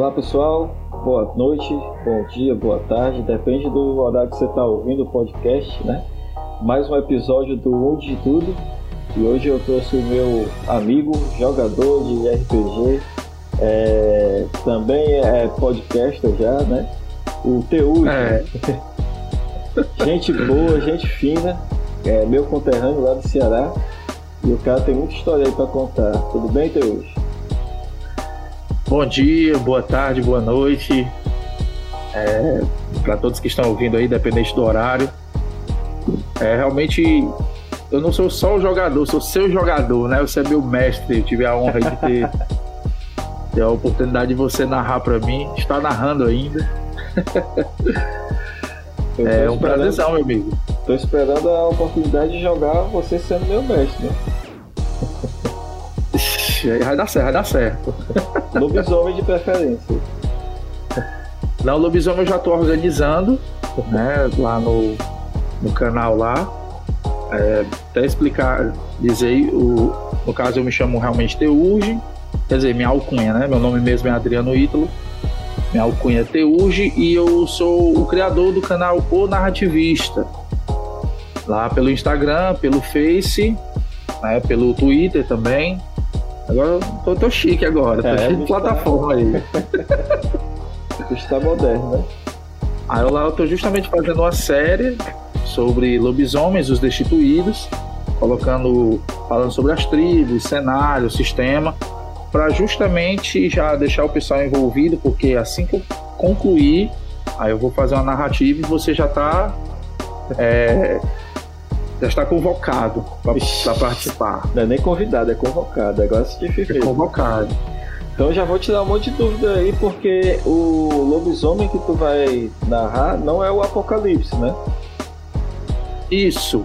Olá pessoal, boa noite, bom dia, boa tarde, depende do horário que você está ouvindo o podcast, né? Mais um episódio do Um de Tudo e hoje eu trouxe o meu amigo, jogador de RPG, é, também é podcaster já, né? O Teu. É. gente boa, gente fina, é meu conterrâneo lá do Ceará e o cara tem muita história aí para contar. Tudo bem, Teu? Bom dia, boa tarde, boa noite. É, para todos que estão ouvindo aí, dependente do horário. É, realmente, eu não sou só o jogador, sou seu jogador, né? Você é meu mestre. Eu tive a honra de ter, ter a oportunidade de você narrar para mim. Está narrando ainda. é um prazerzão, meu amigo. Tô esperando a oportunidade de jogar você sendo meu mestre, né? vai dar certo, vai dar certo. Lobisomem de preferência. Não, lobisomem eu já estou organizando, né? Lá no, no canal lá. É, até explicar, dizer, o, no caso eu me chamo realmente Teuge, quer dizer, minha alcunha, né? Meu nome mesmo é Adriano Ítalo. Minha alcunha é Teuge e eu sou o criador do canal O Narrativista. Lá pelo Instagram, pelo Face, né, pelo Twitter também. Agora tô, tô chique agora, tô é, cheio de plataforma tá... aí. Está moderno, né? Aí lá eu tô justamente fazendo uma série sobre lobisomens, os destituídos, colocando, falando sobre as tribos, cenário, sistema, para justamente já deixar o pessoal envolvido, porque assim que eu concluir, aí eu vou fazer uma narrativa e você já tá é, já está convocado para participar. Não é nem convidado, é convocado. Agora se dificulta. É convocado. Então já vou te dar um monte de dúvida aí, porque o lobisomem que tu vai narrar não é o Apocalipse, né? Isso.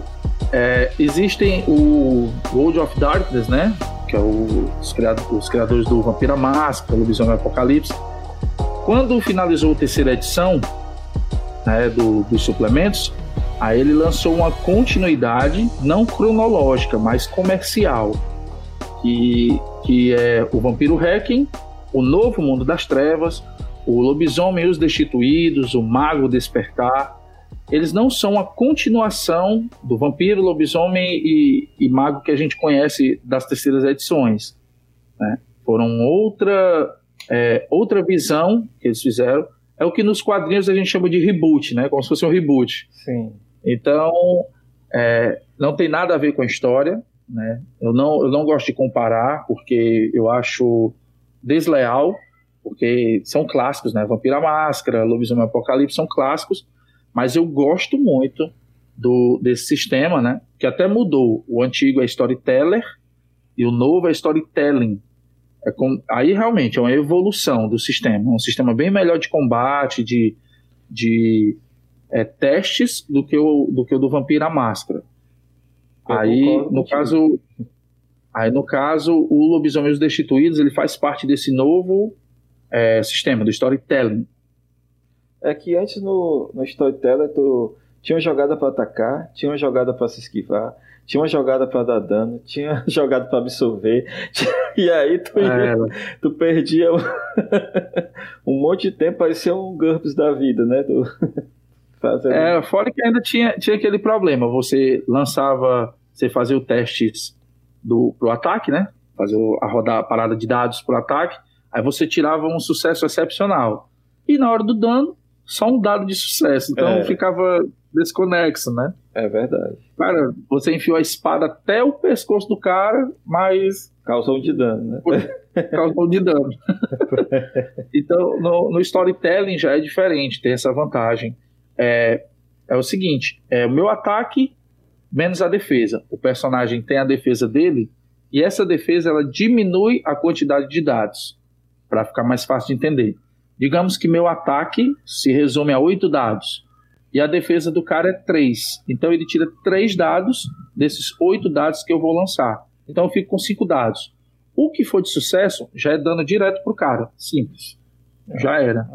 É, existem o World of Darkness, né? Que é o, os, criadores, os criadores do Vampira Máscara, Lobisomem Apocalipse. Quando finalizou a terceira edição né, do, dos suplementos, Aí ele lançou uma continuidade, não cronológica, mas comercial, que, que é o Vampiro Hacking, o Novo Mundo das Trevas, o Lobisomem e os Destituídos, o Mago Despertar. Eles não são a continuação do Vampiro, Lobisomem e, e Mago que a gente conhece das terceiras edições. Né? Foram outra, é, outra visão que eles fizeram. É o que nos quadrinhos a gente chama de reboot, né? Como se fosse um reboot. Sim. Então, é, não tem nada a ver com a história, né? Eu não, eu não gosto de comparar, porque eu acho desleal, porque são clássicos, né? Vampira Máscara, Lobisomem Apocalipse são clássicos, mas eu gosto muito do, desse sistema, né? Que até mudou. O antigo é Storyteller e o novo é Storytelling. É com, aí realmente é uma evolução do sistema, um sistema bem melhor de combate, de, de é, testes do que o do que o do Vampira Máscara. Eu aí, no caso, aí no caso, o Lobisomem os Destituídos, ele faz parte desse novo é, sistema do storytelling. É que antes no, no storytelling tu tinha uma jogada para atacar, tinha uma jogada para se esquivar, tinha uma jogada para dar dano, tinha jogada para absorver, e aí tu, ia, é, tu perdia um, um monte de tempo, parecia um GURPS da vida, né? Tu... Fazendo... É, fora que ainda tinha, tinha aquele problema, você lançava, você fazia o teste do, pro ataque, né? Fazer a rodar a parada de dados pro ataque, aí você tirava um sucesso excepcional. E na hora do dano, só um dado de sucesso. Então é. ficava desconexo, né? É verdade. Cara, você enfiou a espada até o pescoço do cara, mas. Causou de dano, né? Causou de dano. então, no, no storytelling já é diferente, tem essa vantagem é, é o seguinte: é o meu ataque menos a defesa. O personagem tem a defesa dele e essa defesa ela diminui a quantidade de dados para ficar mais fácil de entender. Digamos que meu ataque se resume a oito dados e a defesa do cara é três. Então ele tira três dados desses oito dados que eu vou lançar. Então eu fico com cinco dados. O que for de sucesso já é dano direto pro cara. Simples. Já era.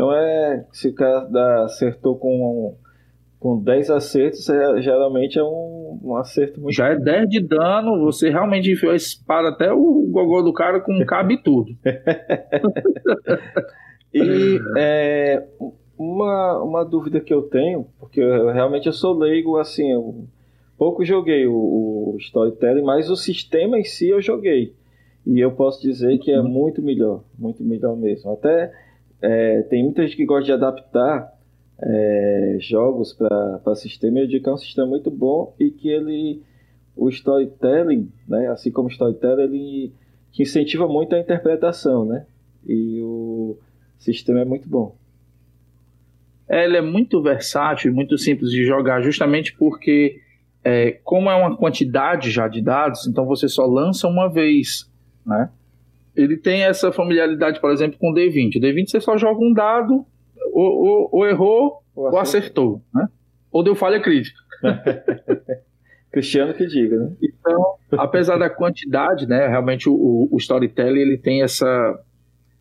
Então é. Se o cara acertou com com 10 acertos, é, geralmente é um, um, acerto muito. Já é 10 de dano, você realmente enfiou a espada até o gogó do cara com cabe tudo. e é, uma, uma dúvida que eu tenho, porque eu, realmente eu sou leigo, assim, eu pouco joguei o, o Storytelling, mas o sistema em si eu joguei. E eu posso dizer que é uhum. muito melhor, muito melhor mesmo. Até é, tem muita gente que gosta de adaptar é, jogos para sistema, eu digo que é um sistema muito bom e que ele, o storytelling, né, assim como o storytelling, ele incentiva muito a interpretação, né? E o sistema é muito bom. Ele é muito versátil e muito simples de jogar, justamente porque, é, como é uma quantidade já de dados, então você só lança uma vez, né? Ele tem essa familiaridade, por exemplo, com o D20. O D20 você só joga um dado ou, ou, ou errou ou, ou acertou, né? Ou deu falha crítica. Cristiano que diga, né? Então, apesar da quantidade, né? Realmente o, o storytelling ele tem essa.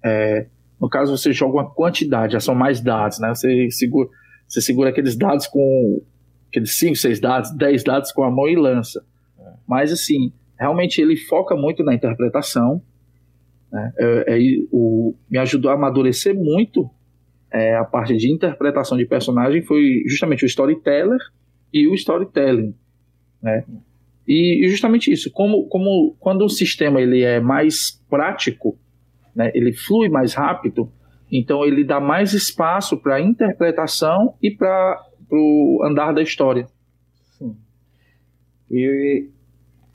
É, no caso, você joga uma quantidade, já são mais dados, né? Você segura, você segura aqueles dados com aqueles 5, 6 dados, 10 dados com a mão e lança. É. Mas assim, realmente ele foca muito na interpretação. Né? É, é, o, me ajudou a amadurecer muito é, a parte de interpretação de personagem foi justamente o storyteller e o storytelling, né? E, e justamente isso, como, como quando o sistema ele é mais prático, né, ele flui mais rápido, então ele dá mais espaço para interpretação e para o andar da história. Sim. E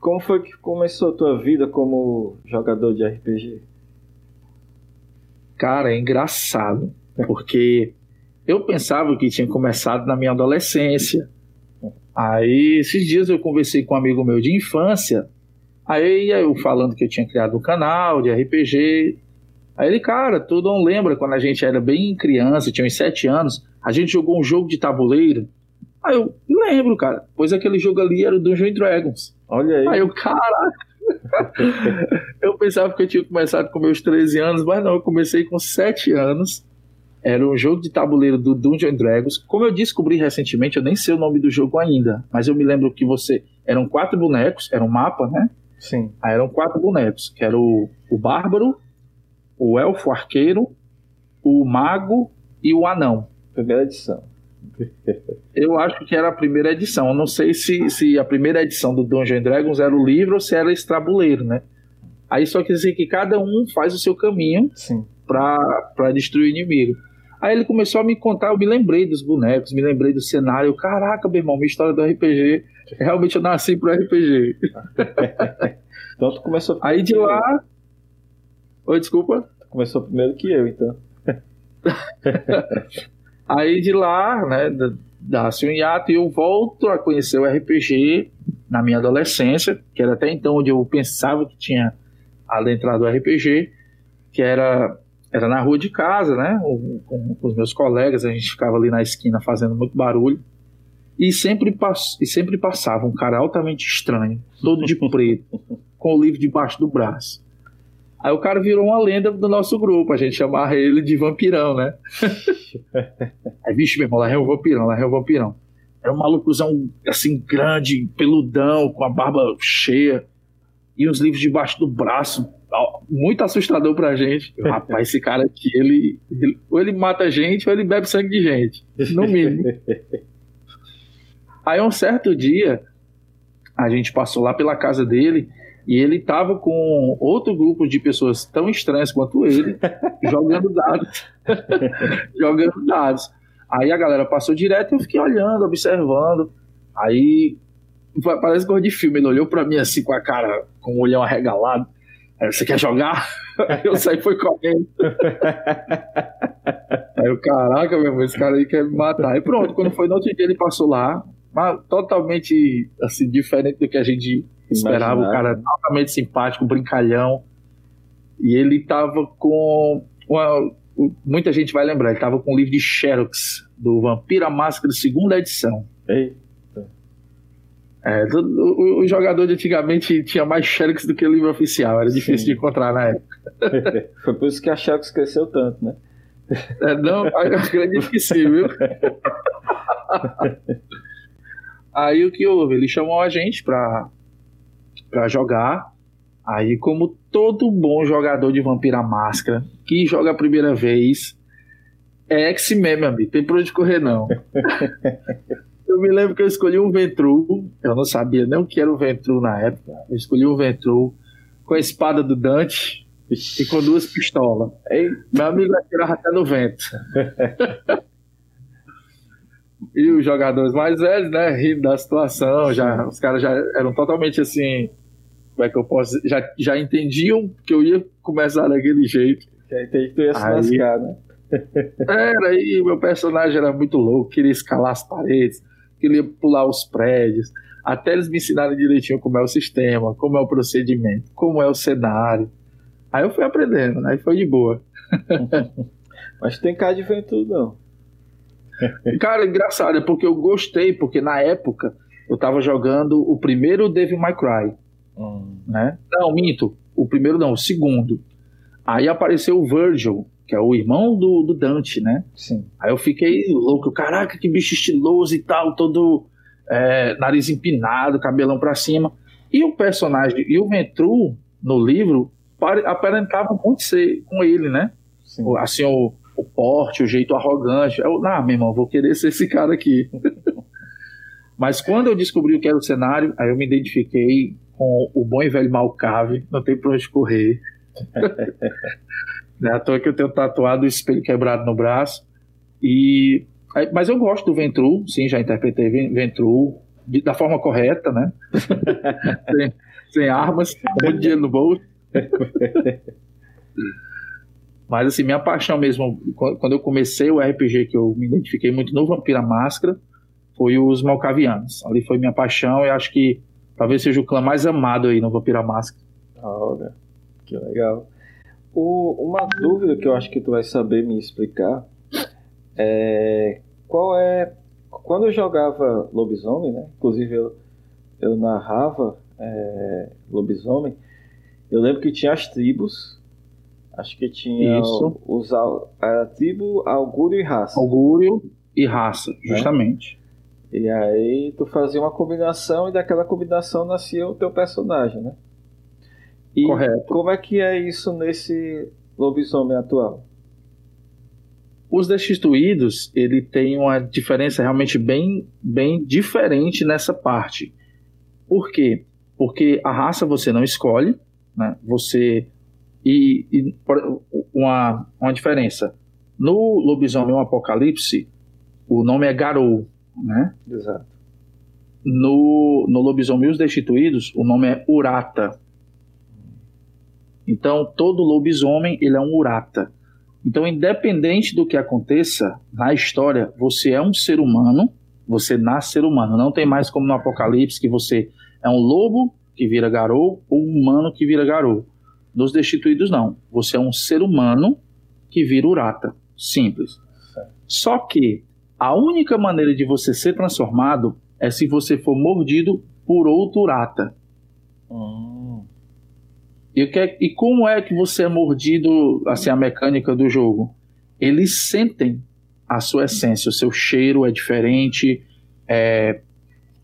como foi que começou a tua vida como jogador de RPG? Cara, é engraçado porque eu pensava que tinha começado na minha adolescência. Aí, esses dias eu conversei com um amigo meu de infância, aí eu falando que eu tinha criado um canal de RPG. Aí ele, cara, tu não lembra quando a gente era bem criança, tinha uns sete anos, a gente jogou um jogo de tabuleiro? Aí eu lembro, cara, pois aquele jogo ali era o Dungeons Dragons. Olha aí. Aí eu, caraca. eu pensava que eu tinha começado com meus 13 anos, mas não, eu comecei com 7 anos. Era um jogo de tabuleiro do Dungeons Dragons. Como eu descobri recentemente, eu nem sei o nome do jogo ainda, mas eu me lembro que você. Eram quatro bonecos, era um mapa, né? Sim. Aí eram quatro bonecos, que era o, o Bárbaro, o Elfo Arqueiro, o Mago e o Anão. Primeira edição. Eu acho que era a primeira edição. Eu não sei se, se a primeira edição do Dungeons Dragons era o livro ou se era esse tabuleiro, né? Aí só quer dizer que cada um faz o seu caminho para destruir o inimigo. Aí ele começou a me contar, eu me lembrei dos bonecos, me lembrei do cenário. Caraca, meu irmão, minha história do RPG. Realmente eu nasci pro RPG. então tu começou Aí de lá. Oi, desculpa. Tu começou primeiro que eu, então. Aí de lá, né, dá-se um hiato e eu volto a conhecer o RPG na minha adolescência, que era até então onde eu pensava que tinha adentrado o RPG, que era era na rua de casa, né? Com, com, os meus colegas, a gente ficava ali na esquina fazendo muito barulho. E sempre, pass e sempre passava um cara altamente estranho, todo de preto, com o livro debaixo do braço. Aí o cara virou uma lenda do nosso grupo, a gente chamava ele de vampirão, né? Aí, vixe, meu irmão, lá é o vampirão, lá é o vampirão. Era um malucozão assim, grande, peludão, com a barba cheia, e os livros debaixo do braço, muito assustador pra gente. Rapaz, esse cara aqui, ele, ele, ou ele mata gente ou ele bebe sangue de gente, no mínimo. Aí um certo dia, a gente passou lá pela casa dele e ele tava com outro grupo de pessoas tão estranhas quanto ele, jogando dados. jogando dados. Aí a galera passou direto e eu fiquei olhando, observando. Aí parece coisa de filme, ele olhou para mim assim com a cara, com o olhão arregalado. Aí você quer jogar? Aí eu saí foi correndo. Aí eu, caraca, meu irmão, esse cara aí quer me matar. Aí pronto, quando foi no outro dia ele passou lá, mas totalmente assim, diferente do que a gente esperava. O cara totalmente simpático, brincalhão. E ele tava com uma, muita gente vai lembrar, ele tava com o livro de Xerox, do Vampira Máscara, segunda edição. Ei. É, o, o, jogador de antigamente tinha mais Xerox do que livro oficial, era difícil Sim. de encontrar na época. Foi por isso que a Xerox cresceu tanto, né? É, não, acredito que sim, viu? Aí o que houve? Ele chamou a gente pra, pra jogar. Aí, como todo bom jogador de Vampira Máscara que joga a primeira vez, é X mesmo, amigo. Tem pra onde correr, não. eu me lembro que eu escolhi um Ventru. Eu não sabia nem o que era o Ventru na época. Eu escolhi um Ventru com a espada do Dante e com duas pistolas. Aí, meu amigo atirava até no vento. e os jogadores mais velhos, né, rindo da situação, já, os caras já eram totalmente assim, como é que eu posso já, já entendiam que eu ia começar daquele jeito. Já entendi que tu ia se lascar, né? Era, e meu personagem era muito louco, queria escalar as paredes, queria pular os prédios, até eles me ensinarem direitinho como é o sistema, como é o procedimento, como é o cenário. Aí eu fui aprendendo, aí foi de boa. Mas tem cara de ventudo, não. Cara, engraçado, é porque eu gostei, porque na época eu tava jogando o primeiro Devil May Cry. Hum. Né? Não, minto. O primeiro não, o segundo. Aí apareceu o Virgil, que é o irmão do, do Dante, né? Sim. Aí eu fiquei louco, caraca, que bicho estiloso e tal, todo é, nariz empinado, cabelão pra cima. E o personagem, e o Ventru, no livro, aparentava muito ser com ele, né? Sim. Assim, o, o porte, o jeito arrogante. Eu, ah, meu irmão, vou querer ser esse cara aqui. Mas quando eu descobri o que era o cenário, aí eu me identifiquei com o bom e velho Malcave, não tem pra onde correr. é à toa que eu tenho tatuado o espelho quebrado no braço. E, mas eu gosto do Ventru, sim, já interpretei Ventru de, da forma correta, né? sem, sem armas, muito dinheiro no bolso. Mas assim, minha paixão mesmo, quando eu comecei o RPG, que eu me identifiquei muito no Vampira Máscara, foi os Malcavianos. Ali foi minha paixão e acho que talvez seja o clã mais amado aí no Vampira Máscara. Olha, que legal. O, uma dúvida que eu acho que tu vai saber me explicar é qual é. Quando eu jogava lobisomem, né? Inclusive eu, eu narrava é, lobisomem, eu lembro que tinha as tribos. Acho que tinha Isso. os a tribo, augúrio e raça. Augúrio e raça, né? E aí tu fazia uma combinação e daquela combinação nascia o teu personagem, né? E Correto. como é que é isso nesse lobisomem atual? Os destituídos, ele tem uma diferença realmente bem, bem diferente nessa parte. Por quê? Porque a raça você não escolhe, né? Você e, e, uma, uma diferença no lobisomem Apocalipse o nome é Garou, né? Exato. No, no lobisomem Os Destituídos o nome é Urata. Então todo lobisomem ele é um Urata. Então independente do que aconteça na história, você é um ser humano, você nasce ser humano. Não tem mais como no Apocalipse que você é um lobo que vira garou ou um humano que vira garou. Nos destituídos, não. Você é um ser humano que vira urata. Simples. Só que a única maneira de você ser transformado é se você for mordido por outro urata. Hum. E, que, é, e como é que você é mordido, assim, a mecânica do jogo? Eles sentem a sua essência, o seu cheiro é diferente, é,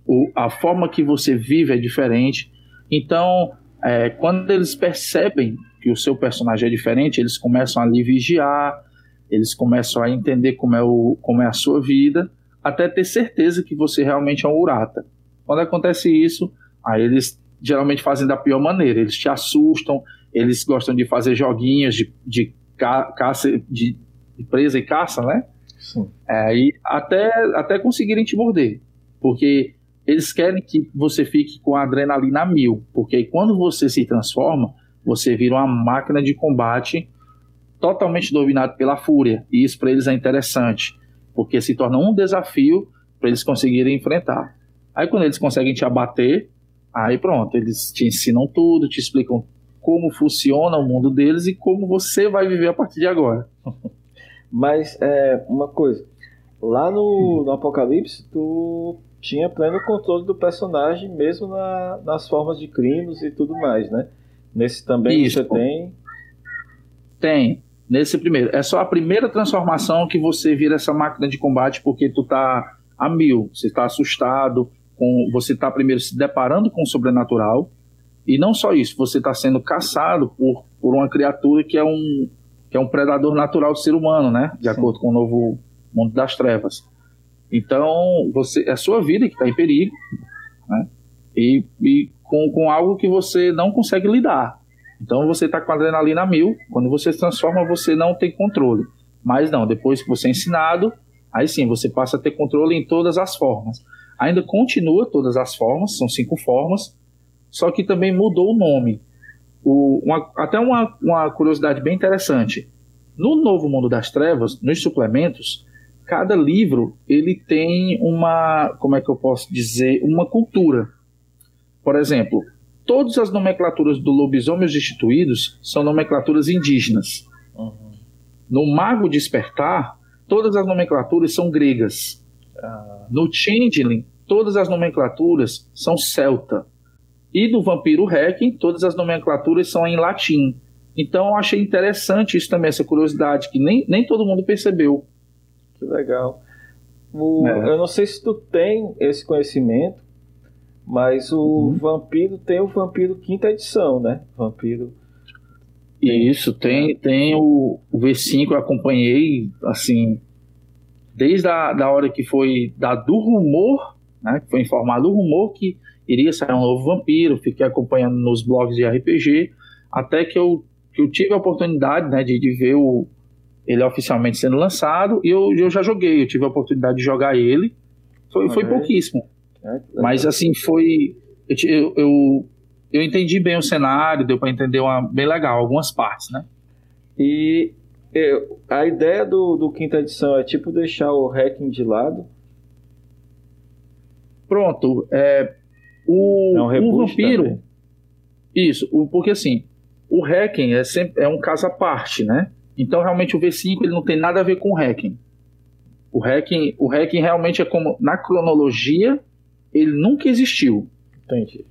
o, a forma que você vive é diferente. Então, é, quando eles percebem que o seu personagem é diferente, eles começam a lhe vigiar, eles começam a entender como é, o, como é a sua vida, até ter certeza que você realmente é um urata. Quando acontece isso, aí eles geralmente fazem da pior maneira, eles te assustam, eles gostam de fazer joguinhos de, de caça, de, de presa e caça, né? Sim. É, e até, até conseguirem te morder. Porque eles querem que você fique com a adrenalina mil, porque quando você se transforma, você vira uma máquina de combate totalmente dominado pela fúria. E isso para eles é interessante, porque se torna um desafio para eles conseguirem enfrentar. Aí quando eles conseguem te abater, aí pronto, eles te ensinam tudo, te explicam como funciona o mundo deles e como você vai viver a partir de agora. Mas é uma coisa, lá no, no Apocalipse, tu tinha pleno controle do personagem, mesmo na, nas formas de crimes e tudo mais, né? Nesse também Isso. você tem. Tem. Nesse primeiro. É só a primeira transformação que você vira essa máquina de combate, porque tu tá a mil. Você está assustado, com, você está primeiro se deparando com o sobrenatural, e não só isso, você está sendo caçado por, por uma criatura que é um, que é um predador natural do ser humano, né? De Sim. acordo com o novo mundo das trevas. Então, você, é a sua vida que está em perigo, né? E, e com, com algo que você não consegue lidar. Então, você está com adrenalina mil. Quando você se transforma, você não tem controle. Mas não, depois que você é ensinado, aí sim, você passa a ter controle em todas as formas. Ainda continua todas as formas, são cinco formas, só que também mudou o nome. O, uma, até uma, uma curiosidade bem interessante. No Novo Mundo das Trevas, nos suplementos, cada livro ele tem uma, como é que eu posso dizer, uma cultura. Por exemplo, todas as nomenclaturas do lobisomem os destituídos são nomenclaturas indígenas. Uhum. No Mago Despertar, todas as nomenclaturas são gregas. Ah. No Changeling, todas as nomenclaturas são celta. E do Vampiro Hacking, todas as nomenclaturas são em latim. Então eu achei interessante isso também, essa curiosidade, que nem, nem todo mundo percebeu. Que legal. O, é. Eu não sei se tu tem esse conhecimento, mas o uhum. Vampiro tem o Vampiro quinta edição, né? Vampiro. Isso, tem, tem o, o V5, eu acompanhei, assim, desde a da hora que foi dado o rumor, né? Que foi informado o rumor que iria sair um novo vampiro, fiquei acompanhando nos blogs de RPG, até que eu, que eu tive a oportunidade né, de, de ver o, ele oficialmente sendo lançado, e eu, eu já joguei, eu tive a oportunidade de jogar ele, foi, foi pouquíssimo. É, Mas assim, foi. Eu, eu, eu entendi bem o cenário, deu para entender uma, bem legal, algumas partes, né? E eu, a ideia do, do quinta edição é tipo deixar o hacking de lado. Pronto. É, o, é um o vampiro. Também. Isso, o, porque assim, o hacking é, sempre, é um caso à parte, né? Então realmente o V5 ele não tem nada a ver com o hacking. O hacking, o hacking realmente é como na cronologia ele nunca existiu. Entendi.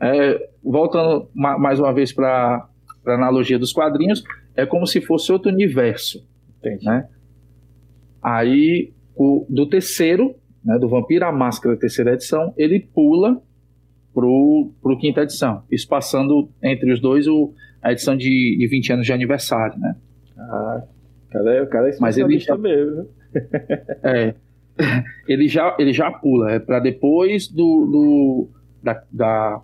É, voltando mais uma vez para a analogia dos quadrinhos, é como se fosse outro universo. Entendi. Né? Aí, o, do terceiro, né, do Vampiro à Máscara, terceira edição, ele pula pro, pro quinta edição. Isso passando entre os dois o, a edição de, de 20 anos de aniversário, né? Ah, cara, o cara é Mas ele já, mesmo. é, ele já, ele já pula, é para depois do, do da, da,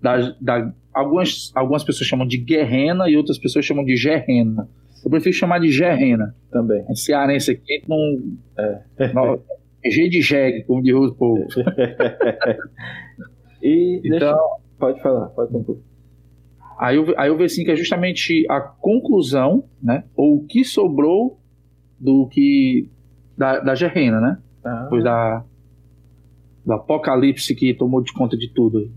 da, da, algumas, algumas pessoas chamam de guerrena e outras pessoas chamam de gerrena. Eu prefiro chamar de gerrena. Também. Esse cearense aqui não. É, não G de jegue, como diz o povo. e então, deixa, pode falar, pode concluir. Aí o, aí o V5 é justamente a conclusão, né? Ou o que sobrou do que da, da Gerrena, né? Ah. Depois da, do apocalipse que tomou de conta de tudo.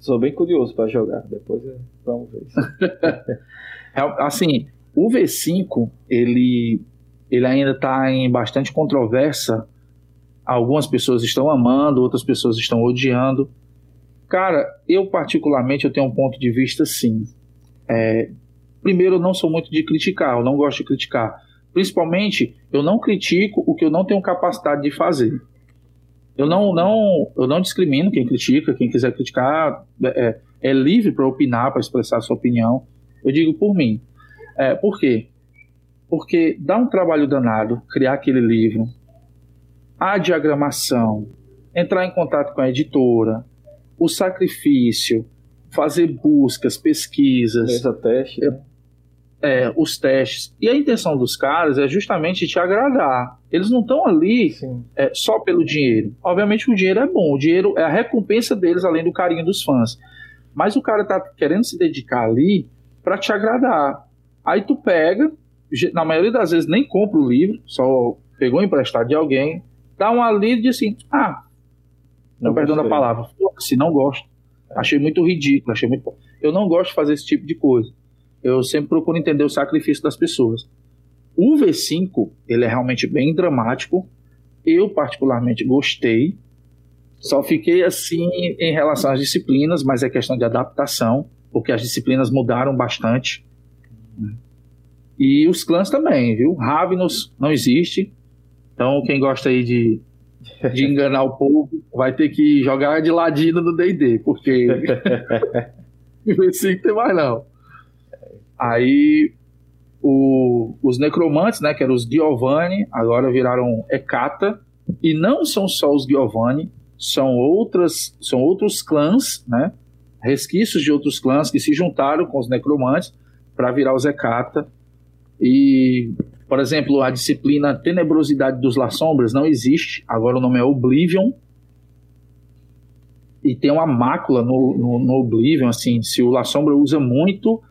Sou bem curioso para jogar, depois é, vamos ver. É, assim, o V5, ele, ele ainda está em bastante controvérsia. Algumas pessoas estão amando, outras pessoas estão odiando. Cara, eu particularmente eu tenho um ponto de vista sim. É, primeiro, eu não sou muito de criticar, eu não gosto de criticar. Principalmente, eu não critico o que eu não tenho capacidade de fazer. Eu não, não, eu não discrimino quem critica, quem quiser criticar é, é livre para opinar, para expressar sua opinião. Eu digo por mim. É, por quê? Porque dá um trabalho danado criar aquele livro, a diagramação, entrar em contato com a editora, o sacrifício, fazer buscas, pesquisas. Teste. Né? É, os testes. E a intenção dos caras é justamente te agradar. Eles não estão ali é, só pelo dinheiro. Obviamente o dinheiro é bom, o dinheiro é a recompensa deles, além do carinho dos fãs. Mas o cara tá querendo se dedicar ali para te agradar. Aí tu pega, na maioria das vezes nem compra o livro, só pegou emprestado de alguém, dá uma lida e diz assim: ah, não perdão da palavra, se não gosto. É. Achei muito ridículo, achei muito. Eu não gosto de fazer esse tipo de coisa eu sempre procuro entender o sacrifício das pessoas. O V5, ele é realmente bem dramático. Eu, particularmente, gostei. Só fiquei assim em relação às disciplinas, mas é questão de adaptação, porque as disciplinas mudaram bastante. E os clãs também, viu? Ravenous não existe. Então, quem gosta aí de, de enganar o povo vai ter que jogar de ladino no D&D, porque esse tem mais não. Aí o, os necromantes, né, que eram os Giovanni, agora viraram Hecata, e não são só os Giovanni, são outras, são outros clãs, né, resquícios de outros clãs que se juntaram com os necromantes para virar os Hecata. E, por exemplo, a disciplina Tenebrosidade dos Las Sombras não existe, agora o nome é Oblivion. E tem uma mácula no, no, no Oblivion, assim, se o La Sombra usa muito,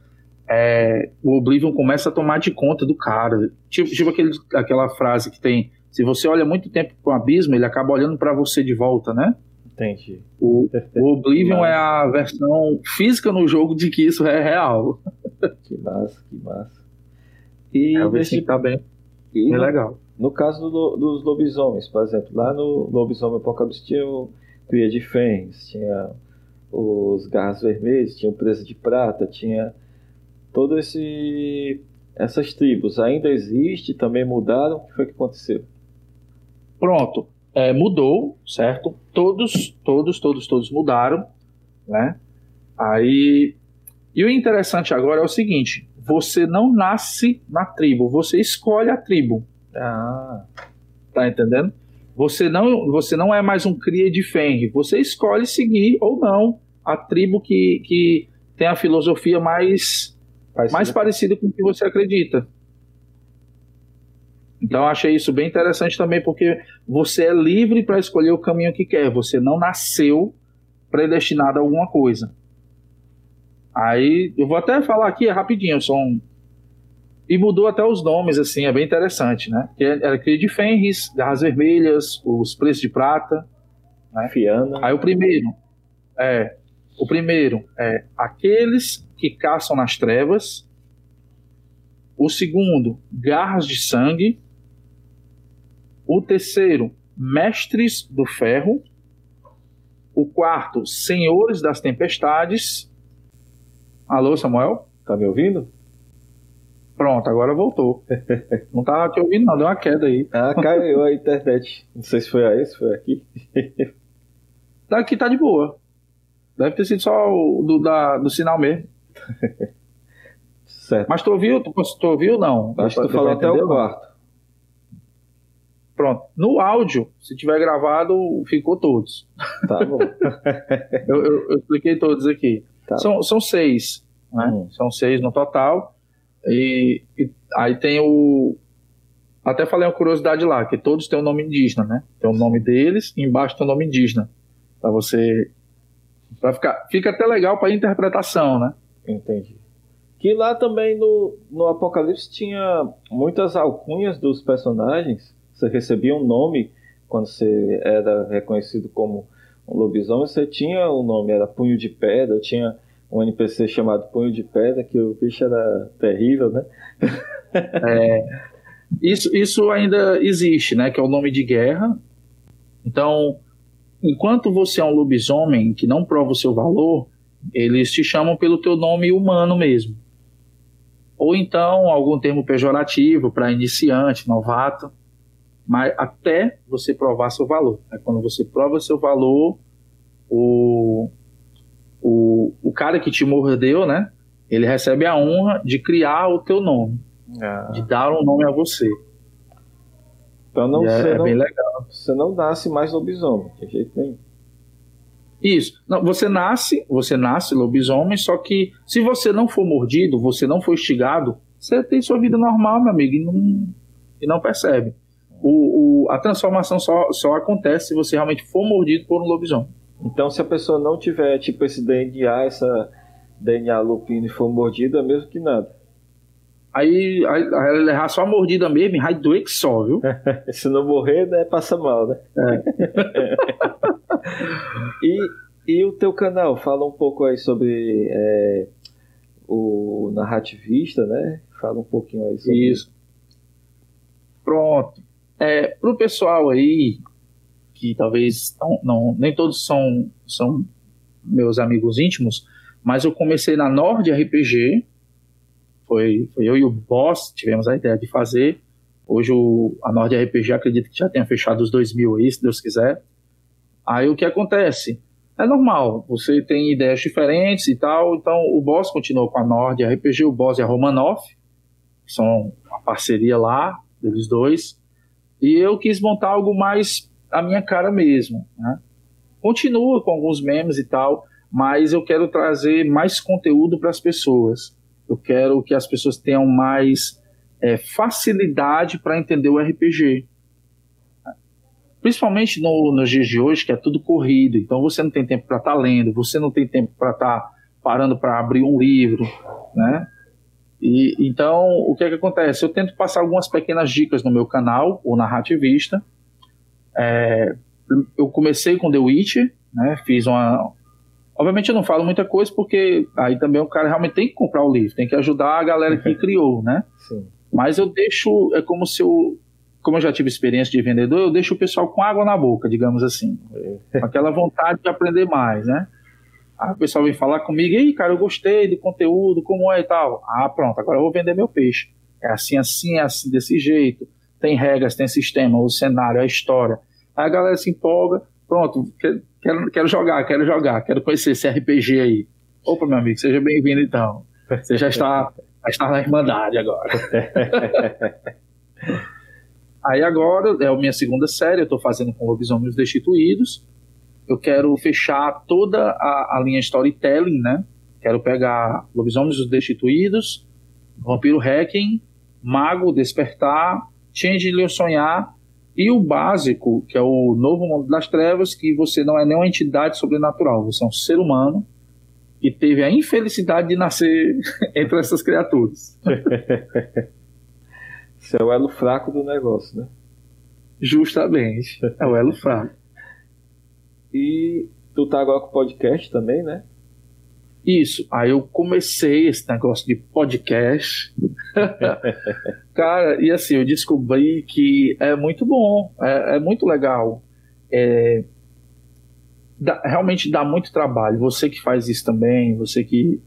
é, o Oblivion começa a tomar de conta do cara. Tipo, tipo aquele, aquela frase que tem: se você olha muito tempo para o abismo, ele acaba olhando para você de volta, né? Entendi. O, o Oblivion é a versão física no jogo de que isso é real. Que massa, que massa. E é, deixa... tá bem, e no, legal. No caso do, dos lobisomens, por exemplo, lá no Lobisomem Apocalipse tinha o Cria de Fênix, tinha os Garras Vermelhos, tinha o Presa de Prata, tinha todo esse essas tribos ainda existe, também mudaram, o que foi que aconteceu? Pronto, é, mudou, certo? Todos, todos, todos, todos mudaram, né? Aí, e o interessante agora é o seguinte: você não nasce na tribo, você escolhe a tribo. Ah, tá entendendo? Você não, você não é mais um cria de Feng, você escolhe seguir ou não a tribo que, que tem a filosofia mais mais parecido com o que você acredita. Então eu achei isso bem interessante também, porque você é livre para escolher o caminho que quer. Você não nasceu predestinado a alguma coisa. Aí eu vou até falar aqui é rapidinho, são e mudou até os nomes, assim, é bem interessante, né? Era aquele de Fenris, Garras Vermelhas, os Preços de Prata. Né? Fiana. Aí o primeiro, é, o primeiro é aqueles que caçam nas trevas. O segundo, garras de sangue. O terceiro, mestres do ferro. O quarto, senhores das tempestades. Alô, Samuel? Tá me ouvindo? Pronto, agora voltou. Não tava te ouvindo, não, deu uma queda aí. Ah, caiu a internet. Não sei se foi aí, se foi aqui. Daqui tá de boa. Deve ter sido só o do, da, do sinal mesmo. certo. Mas tu ouviu? Tu, tu ouviu não? Acho que tu falou até o quarto. Pronto. No áudio, se tiver gravado, ficou todos. Tá bom. eu, eu, eu, expliquei todos aqui. Tá são, são seis. Né? Hum. São seis no total. E, e, aí tem o. Até falei uma curiosidade lá, que todos têm o um nome indígena, né? Tem o nome deles e embaixo tem o nome indígena. Pra você. Pra ficar, fica até legal para interpretação, né? Entendi. Que lá também no, no Apocalipse tinha muitas alcunhas dos personagens. Você recebia um nome quando você era reconhecido como um lobisomem, você tinha o um nome, era Punho de Pedra, tinha um NPC chamado Punho de Pedra, que o bicho era terrível, né? é, isso, isso ainda existe, né? Que é o nome de guerra. Então, enquanto você é um lobisomem que não prova o seu valor, eles te chamam pelo teu nome humano mesmo. Ou então algum termo pejorativo para iniciante, novato, mas até você provar seu valor. É quando você prova seu valor, o, o, o cara que te mordeu, né? Ele recebe a honra de criar o teu nome, ah. de dar um nome a você. Então não, é, você é não, bem legal. Você não nasce mais lobisomem, de jeito nenhum. Isso. Não, você nasce, você nasce lobisomem, só que se você não for mordido, você não for instigado, você tem sua vida normal, meu amigo, e não, e não percebe. O, o, a transformação só, só acontece se você realmente for mordido por um lobisomem. Então, se a pessoa não tiver tipo esse DNA, essa DNA lupino e for mordida, é mesmo que nada. Aí, aí, aí ela errar só a mordida mesmo, vai doer que só, viu? se não morrer, né, passa mal, né? É. e, e o teu canal, fala um pouco aí sobre é, o narrativista, né? Fala um pouquinho aí sobre isso. Pronto. É, pro pessoal aí que talvez não, não, nem todos são, são meus amigos íntimos, mas eu comecei na Nord RPG, foi, foi eu e o Boss tivemos a ideia de fazer, Hoje o, a Nord RPG acredito que já tenha fechado os 2 mil aí, se Deus quiser. Aí o que acontece? É normal, você tem ideias diferentes e tal, então o boss continua com a Nord RPG, o boss é a Romanoff, que são uma parceria lá, deles dois, e eu quis montar algo mais a minha cara mesmo, né? Continua com alguns memes e tal, mas eu quero trazer mais conteúdo para as pessoas. Eu quero que as pessoas tenham mais é, facilidade para entender o RPG. Principalmente no, nos dias de hoje, que é tudo corrido, então você não tem tempo para estar tá lendo, você não tem tempo para estar tá parando para abrir um livro, né? E, então, o que é que acontece? Eu tento passar algumas pequenas dicas no meu canal, o Narrativista. É, eu comecei com The Witcher, né? Fiz uma. Obviamente eu não falo muita coisa porque aí também o cara realmente tem que comprar o livro, tem que ajudar a galera que criou, né? Sim. Mas eu deixo, é como se eu, como eu já tive experiência de vendedor, eu deixo o pessoal com água na boca, digamos assim, com aquela vontade de aprender mais, né? Aí o pessoal vem falar comigo, e aí, cara, eu gostei do conteúdo, como é e tal. Ah, pronto, agora eu vou vender meu peixe. É assim, assim, é assim, desse jeito. Tem regras, tem sistema, o cenário, a história. Aí a galera se empolga, pronto, quero, quero jogar, quero jogar, quero conhecer esse RPG aí. Opa, meu amigo, seja bem-vindo então. Você já está, já está na Irmandade agora. aí agora é a minha segunda série, eu estou fazendo com Lobisomens Destituídos eu quero fechar toda a, a linha storytelling, né? Quero pegar Lobisomens os Destituídos, Vampiro Hacking, Mago Despertar, Change de Sonhar e o básico, que é o Novo Mundo das Trevas, que você não é nenhuma entidade sobrenatural, você é um ser humano e teve a infelicidade de nascer entre essas criaturas. Isso é o elo fraco do negócio, né? Justamente, é o elo fraco. E tu tá agora com podcast também, né? Isso. Aí eu comecei esse negócio de podcast. Cara, e assim, eu descobri que é muito bom, é, é muito legal. É, dá, realmente dá muito trabalho. Você que faz isso também, você que,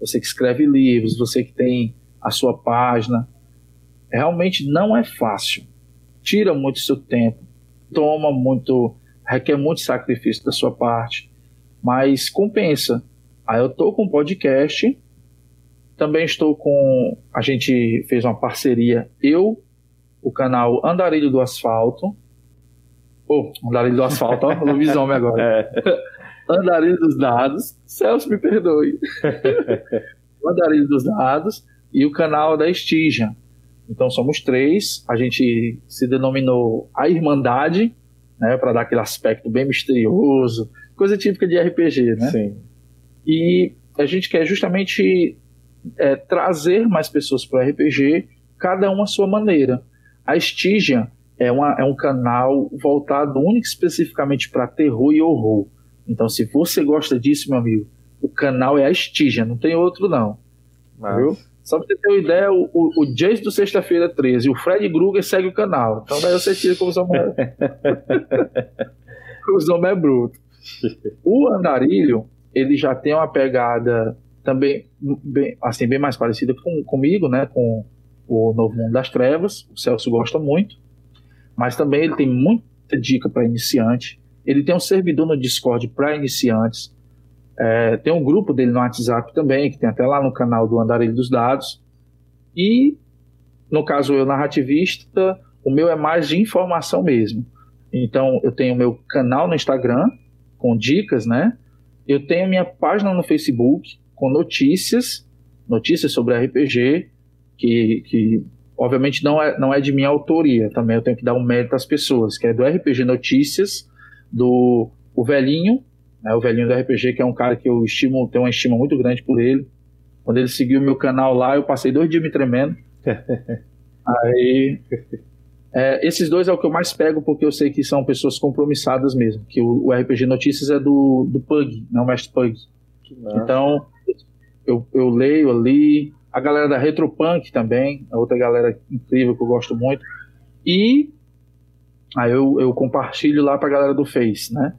você que escreve livros, você que tem a sua página. Realmente não é fácil. Tira muito seu tempo, toma muito requer muito sacrifício da sua parte, mas compensa. Aí eu estou com um podcast, também estou com. A gente fez uma parceria, eu, o canal Andarilho do Asfalto. Oh, Andarilho do Asfalto, ó, lobisomem agora. É. Andarilho dos Dados, Celso me perdoe. Andarilho dos Dados e o canal da Estigia. Então somos três, a gente se denominou a Irmandade né, para dar aquele aspecto bem misterioso, coisa típica de RPG, né? Sim. E a gente quer justamente é, trazer mais pessoas para o RPG, cada uma à sua maneira. A Estigia é, uma, é um canal voltado único especificamente para terror e horror. Então, se você gosta disso, meu amigo, o canal é a Estigia, não tem outro não. Mas... Viu? Só pra você ter uma ideia, o, o, o Jace do Sexta-feira 13 e o Fred Krueger segue o canal. Então daí você tira como os homens. os homens é bruto. O Andarilho, ele já tem uma pegada também bem, assim, bem mais parecida com, comigo, né? Com o Novo Mundo das Trevas. O Celso gosta muito. Mas também ele tem muita dica para iniciante. Ele tem um servidor no Discord para iniciantes. É, tem um grupo dele no WhatsApp também, que tem até lá no canal do Andarilho dos Dados. E, no caso eu, narrativista, o meu é mais de informação mesmo. Então, eu tenho meu canal no Instagram, com dicas, né? Eu tenho minha página no Facebook, com notícias, notícias sobre RPG, que, que obviamente não é, não é de minha autoria, também eu tenho que dar um mérito às pessoas, que é do RPG Notícias, do o Velhinho, né, o velhinho do RPG, que é um cara que eu estimo, tenho uma estima muito grande por ele. Quando ele seguiu o meu canal lá, eu passei dois dias me tremendo. Aí. É, esses dois é o que eu mais pego, porque eu sei que são pessoas compromissadas mesmo. Que o, o RPG Notícias é do, do Pug, não o Mestre Pug. Então, eu, eu leio ali. A galera da Retropunk também, é outra galera incrível que eu gosto muito. E aí eu, eu compartilho lá pra galera do Face, né?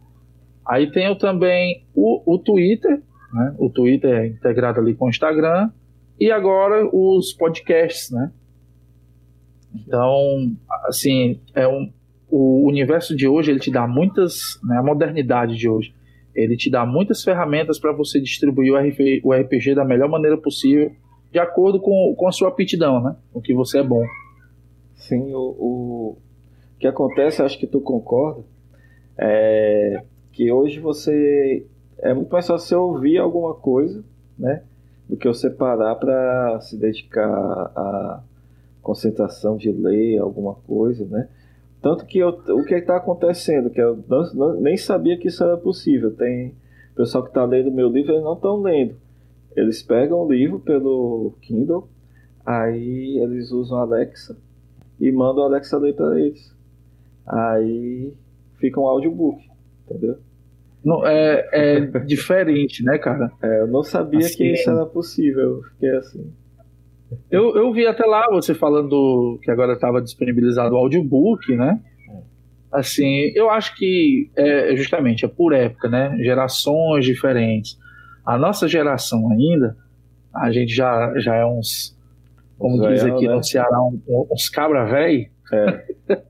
Aí tenho também o, o Twitter, né? O Twitter é integrado ali com o Instagram. E agora os podcasts, né? Então, assim, é um, o universo de hoje ele te dá muitas, né, a modernidade de hoje, ele te dá muitas ferramentas para você distribuir o RPG, da melhor maneira possível, de acordo com, com a sua aptidão, né? O que você é bom. Sim, o, o que acontece, acho que tu concorda, é que hoje você é muito mais fácil você ouvir alguma coisa, né? Do que você parar para se dedicar à concentração de ler alguma coisa, né? Tanto que eu, o que está acontecendo, que eu não, não, nem sabia que isso era possível. Tem pessoal que está lendo meu livro, eles não estão lendo. Eles pegam o livro pelo Kindle, aí eles usam a Alexa e mandam a Alexa ler para eles. Aí fica um audiobook, entendeu? Não, é, é diferente, né, cara? É, eu não sabia assim, que isso era possível. Fiquei assim. Eu, eu vi até lá você falando que agora estava disponibilizado o audiobook, né? Assim, eu acho que é justamente é por época, né? Gerações diferentes. A nossa geração ainda, a gente já, já é uns, como diz aqui né? no Ceará, uns cabra velho. É.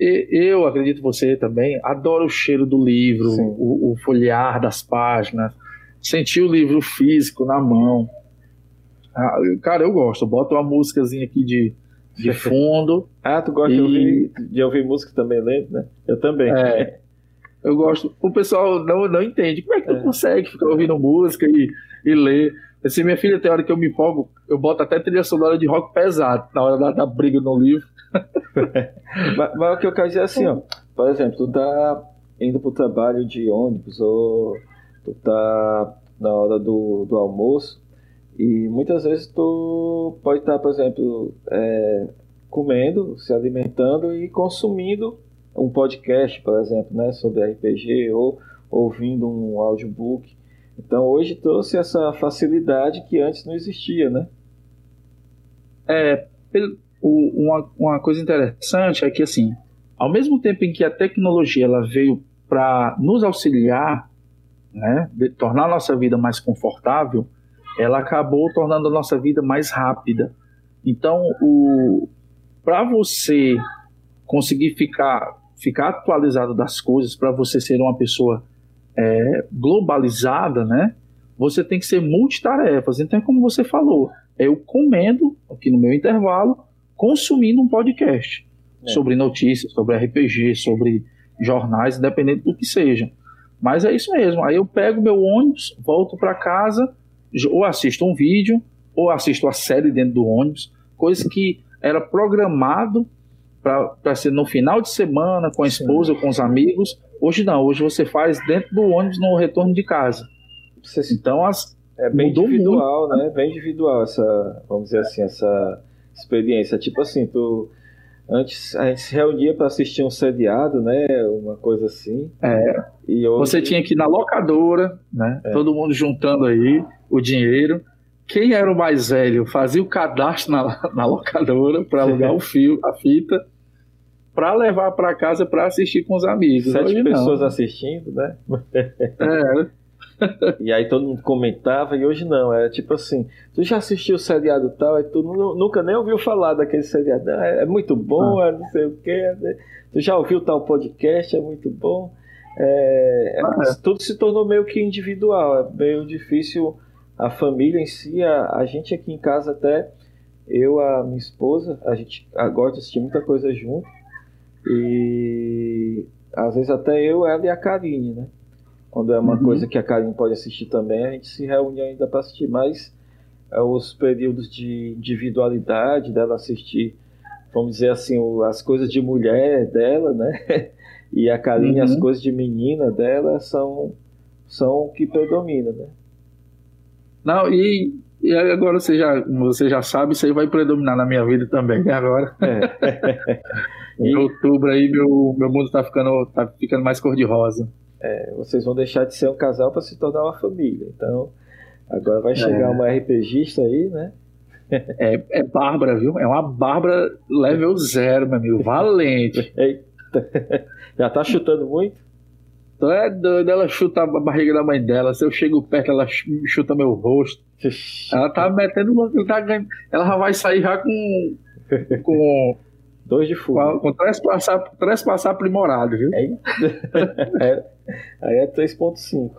eu acredito você também, adoro o cheiro do livro, o, o folhear das páginas, sentir o livro físico na mão. Ah, cara, eu gosto. Eu boto uma músicazinha aqui de, de fundo. ah, tu gosta e... de, ouvir, de ouvir música também lento, né? Eu também. É, eu gosto. O pessoal não, não entende. Como é que tu é. consegue ficar ouvindo música e, e ler? Assim, minha filha tem hora que eu me empolgo, eu boto até trilha sonora de rock pesado na hora da, da briga no livro. mas, mas, o que eu quero dizer é assim, ó. Por exemplo, tu tá indo pro trabalho de ônibus ou tu tá na hora do, do almoço e muitas vezes tu pode estar, por exemplo, é, comendo, se alimentando e consumindo um podcast, por exemplo, né, sobre RPG ou ouvindo um audiobook. Então hoje trouxe essa facilidade que antes não existia, né? É, uma, uma coisa interessante é que assim, ao mesmo tempo em que a tecnologia ela veio para nos auxiliar, né, tornar a nossa vida mais confortável, ela acabou tornando a nossa vida mais rápida. Então, para você conseguir ficar, ficar atualizado das coisas, para você ser uma pessoa é, globalizada, né? Você tem que ser multitarefas. Então, é como você falou, eu comendo aqui no meu intervalo, consumindo um podcast é. sobre notícias, sobre RPG, sobre jornais, independente do que seja. Mas é isso mesmo. Aí eu pego meu ônibus, volto para casa ou assisto um vídeo, ou assisto a série dentro do ônibus, coisa que era programado para ser no final de semana, com a esposa, Sim. com os amigos. Hoje não, hoje você faz dentro do ônibus no retorno de casa. Então as, é bem individual, muito. né? Bem individual essa, vamos dizer assim, essa experiência. Tipo assim, tu Antes a gente se reunia para assistir um seriado, né? Uma coisa assim. É. E hoje... Você tinha que ir na locadora, né? É. Todo mundo juntando aí o dinheiro. Quem era o mais velho fazia o cadastro na, na locadora para alugar o fio, a fita, para levar para casa para assistir com os amigos. Sete hoje pessoas não. assistindo, né? É e aí todo mundo comentava, e hoje não. É tipo assim: tu já assistiu o seriado tal, e tu nunca nem ouviu falar daquele seriado. É, é muito bom, ah. é não sei o quê. Né? Tu já ouviu tal podcast, é muito bom. É, é, ah, é. tudo se tornou meio que individual, é meio difícil a família em si, a, a gente aqui em casa até, eu, a minha esposa, a gente gosta de assistir muita coisa junto, e às vezes até eu, ela e a Karine, né? Quando é uma uhum. coisa que a Karine pode assistir também, a gente se reúne ainda para assistir. Mas é, os períodos de individualidade dela assistir, vamos dizer assim, o, as coisas de mulher dela, né? E a Karine, uhum. as coisas de menina dela são, são o que predomina, né? Não, e, e agora você já, você já sabe, isso aí vai predominar na minha vida também, né? Agora. É. em outubro aí, meu, meu mundo tá ficando, tá ficando mais cor-de-rosa é, vocês vão deixar de ser um casal para se tornar uma família. Então, agora vai chegar é. uma RPGista aí, né? É, é Bárbara, viu? É uma Bárbara level zero, meu amigo. Valente. Eita. Já tá chutando muito? Tu é doido, ela chuta a barriga da mãe dela. Se eu chego perto, ela chuta meu rosto. ela tá metendo louco, tá ganhando. Ela já vai sair já com com Dois de fogo. Com, com trespassar, trespassar aprimorado, viu? É, é, aí é 3.5.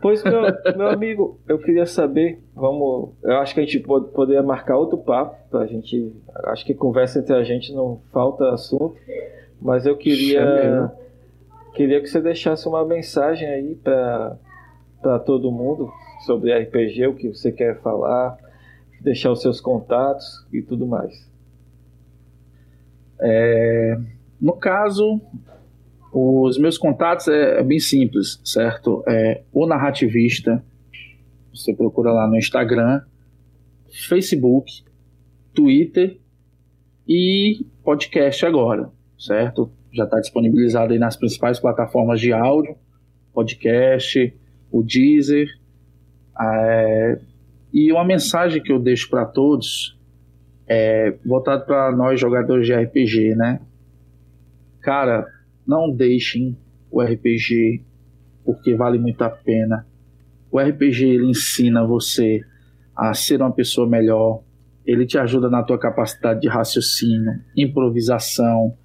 Pois, meu, meu amigo, eu queria saber, vamos, eu acho que a gente pode, poderia marcar outro papo, pra gente, acho que conversa entre a gente não falta assunto, mas eu queria, queria que você deixasse uma mensagem aí para todo mundo sobre RPG, o que você quer falar, deixar os seus contatos e tudo mais. É, no caso, os meus contatos é, é bem simples, certo? É o narrativista, você procura lá no Instagram, Facebook, Twitter e podcast agora, certo? Já está disponibilizado aí nas principais plataformas de áudio, podcast, o Deezer. É, e uma mensagem que eu deixo para todos é, voltado para nós jogadores de RPG, né? Cara, não deixem o RPG porque vale muito a pena. O RPG ele ensina você a ser uma pessoa melhor. Ele te ajuda na tua capacidade de raciocínio, improvisação,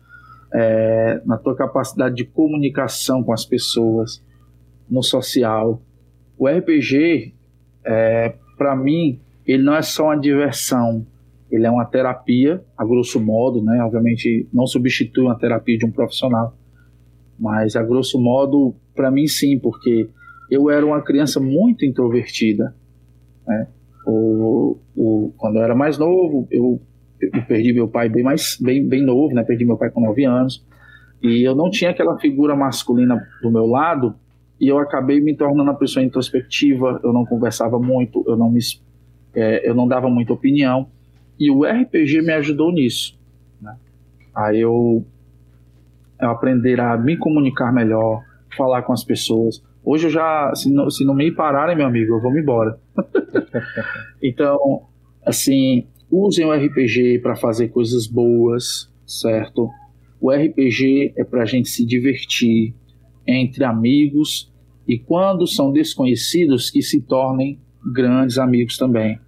é, na tua capacidade de comunicação com as pessoas, no social. O RPG, é, para mim, ele não é só uma diversão, ele é uma terapia, a grosso modo, né? Obviamente não substitui uma terapia de um profissional, mas a grosso modo, para mim sim, porque eu era uma criança muito introvertida, né? O, o, quando eu era mais novo, eu, eu, perdi meu pai bem mais bem, bem novo, né? Perdi meu pai com 9 anos e eu não tinha aquela figura masculina do meu lado e eu acabei me tornando uma pessoa introspectiva. Eu não conversava muito, eu não me é, eu não dava muita opinião e o RPG me ajudou nisso. Né? A eu, eu aprender a me comunicar melhor, falar com as pessoas. Hoje eu já, se não, se não me pararem, meu amigo, eu vou me embora. então, assim, usem o RPG para fazer coisas boas, certo? O RPG é para a gente se divertir entre amigos e quando são desconhecidos que se tornem grandes amigos também.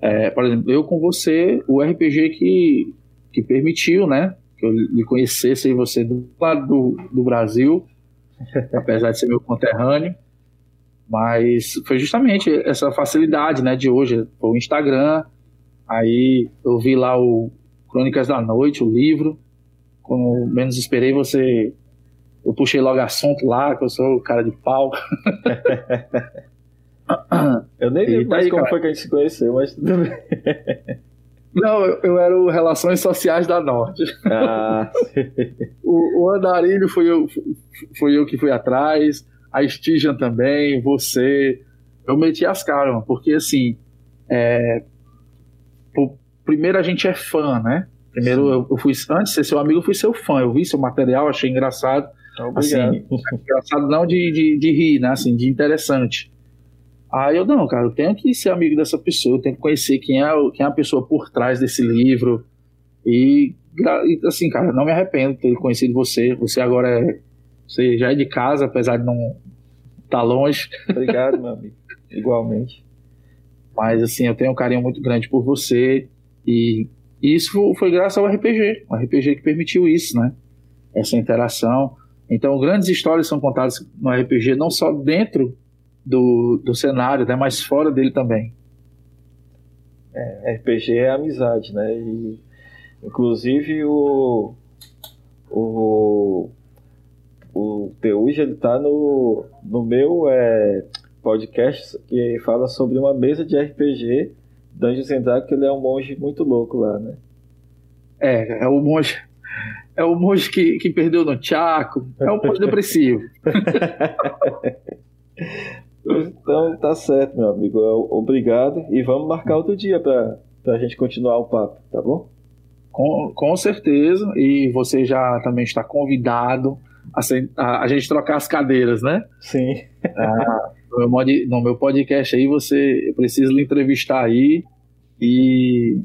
É, por exemplo, eu com você, o RPG que, que permitiu, né? Que eu lhe conhecesse você do lado do, do Brasil, apesar de ser meu conterrâneo. Mas foi justamente essa facilidade, né, de hoje. Foi o Instagram, aí eu vi lá o Crônicas da Noite, o livro. Como menos esperei, você. Eu puxei logo assunto lá, que eu sou o cara de pau. Eu nem lembro mais como cara. foi que a gente se conheceu, mas tudo bem. Não, eu, eu era o Relações Sociais da Norte. Ah. o, o Andarilho foi eu, foi eu que fui atrás, a Stygian também, você. Eu meti as caras, porque assim, é, primeiro a gente é fã, né? Primeiro eu, eu, fui, antes de ser seu amigo, eu fui seu fã. Eu vi seu material, achei engraçado. Obrigado. Assim, engraçado não de, de, de rir, né? Assim, de interessante. Aí eu, não, cara, eu tenho que ser amigo dessa pessoa, eu tenho que conhecer quem é, quem é a pessoa por trás desse livro. E, assim, cara, não me arrependo de ter conhecido você. Você agora é. Você já é de casa, apesar de não estar tá longe. Obrigado, meu amigo. Igualmente. Mas, assim, eu tenho um carinho muito grande por você. E, isso foi graças ao RPG. O RPG que permitiu isso, né? Essa interação. Então, grandes histórias são contadas no RPG, não só dentro do, do cenário, né, mas fora dele também. É, RPG é amizade, né? E, inclusive o o o Teuja ele tá no, no meu é, podcast que fala sobre uma mesa de RPG Dungeons and Dragons, que ele é um monge muito louco lá, né? É, é o monge é o monge que, que perdeu no Chaco, é um monge depressivo. Então tá certo, meu amigo. Obrigado. E vamos marcar outro dia para a gente continuar o papo, tá bom? Com, com certeza. E você já também está convidado a, a, a gente trocar as cadeiras, né? Sim. Ah, no, meu, no meu podcast aí, você precisa lhe entrevistar aí. E,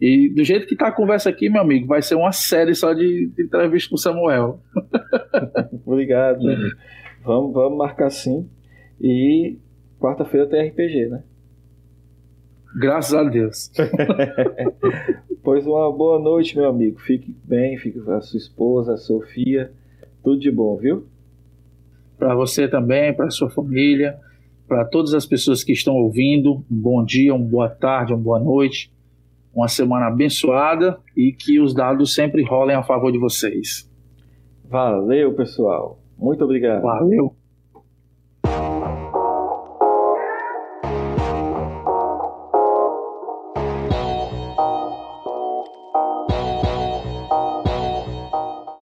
e do jeito que tá a conversa aqui, meu amigo, vai ser uma série só de, de entrevista com o Samuel. Obrigado, meu amigo. Vamos, vamos marcar sim. E quarta-feira tem RPG, né? Graças a Deus. pois uma boa noite, meu amigo. Fique bem, fique com a sua esposa, a Sofia. Tudo de bom, viu? Para você também, para sua família, para todas as pessoas que estão ouvindo, um bom dia, uma boa tarde, uma boa noite, uma semana abençoada e que os dados sempre rolem a favor de vocês. Valeu, pessoal. Muito obrigado. Valeu.